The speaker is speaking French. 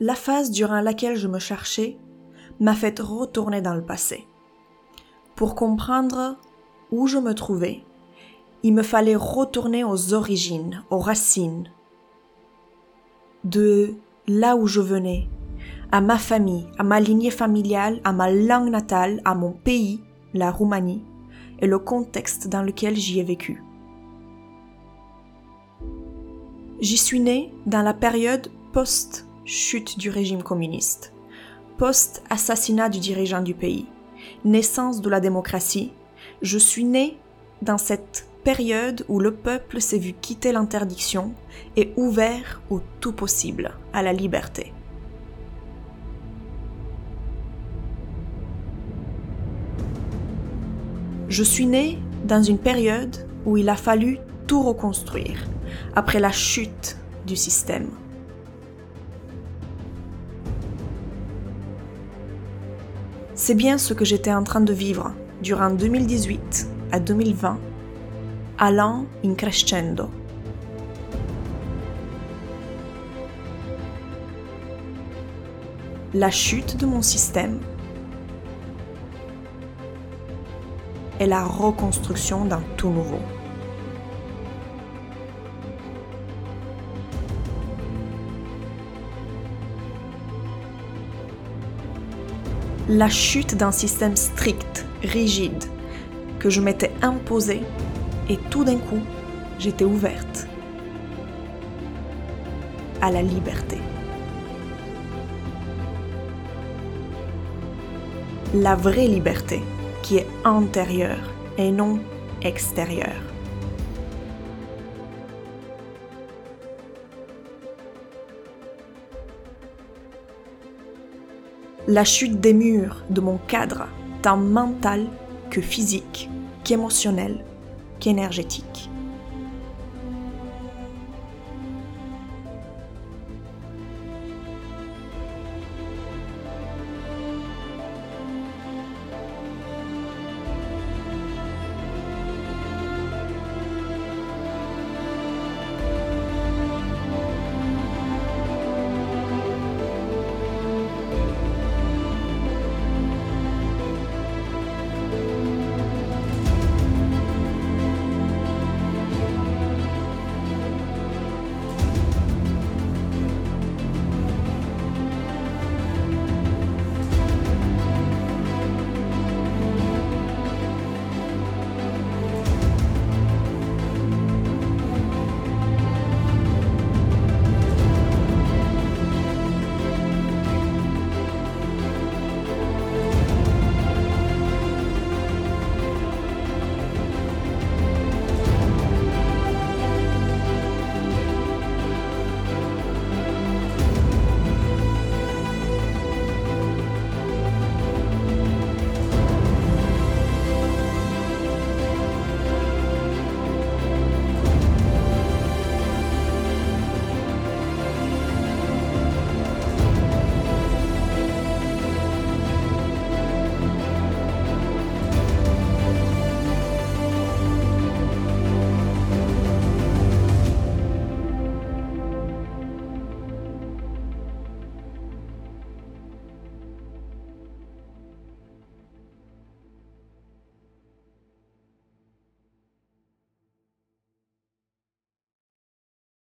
la phase durant laquelle je me cherchais m'a fait retourner dans le passé. Pour comprendre où je me trouvais, il me fallait retourner aux origines, aux racines, de là où je venais, à ma famille, à ma lignée familiale, à ma langue natale, à mon pays, la Roumanie, et le contexte dans lequel j'y ai vécu. J'y suis née dans la période post-chute du régime communiste, post-assassinat du dirigeant du pays, naissance de la démocratie. Je suis née dans cette période où le peuple s'est vu quitter l'interdiction et ouvert au tout possible, à la liberté. Je suis née dans une période où il a fallu tout reconstruire, après la chute du système. C'est bien ce que j'étais en train de vivre durant 2018 à 2020 allant in crescendo. La chute de mon système et la reconstruction d'un tout nouveau. La chute d'un système strict, rigide, que je m'étais imposé et tout d'un coup, j'étais ouverte à la liberté. La vraie liberté qui est intérieure et non extérieure. La chute des murs de mon cadre, tant mental que physique qu'émotionnel qu'énergétique.